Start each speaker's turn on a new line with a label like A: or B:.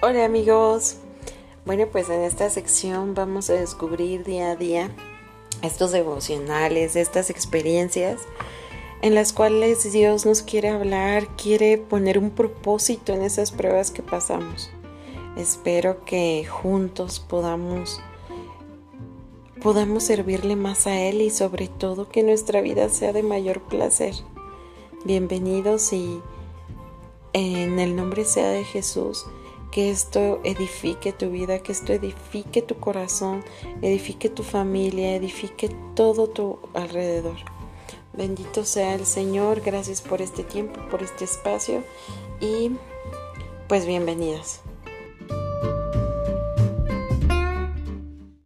A: Hola amigos. Bueno, pues en esta sección vamos a descubrir día a día estos devocionales, estas experiencias en las cuales Dios nos quiere hablar, quiere poner un propósito en esas pruebas que pasamos. Espero que juntos podamos podamos servirle más a Él y sobre todo que nuestra vida sea de mayor placer. Bienvenidos y en el nombre sea de Jesús que esto edifique tu vida, que esto edifique tu corazón, edifique tu familia, edifique todo tu alrededor. Bendito sea el Señor, gracias por este tiempo, por este espacio y pues bienvenidas.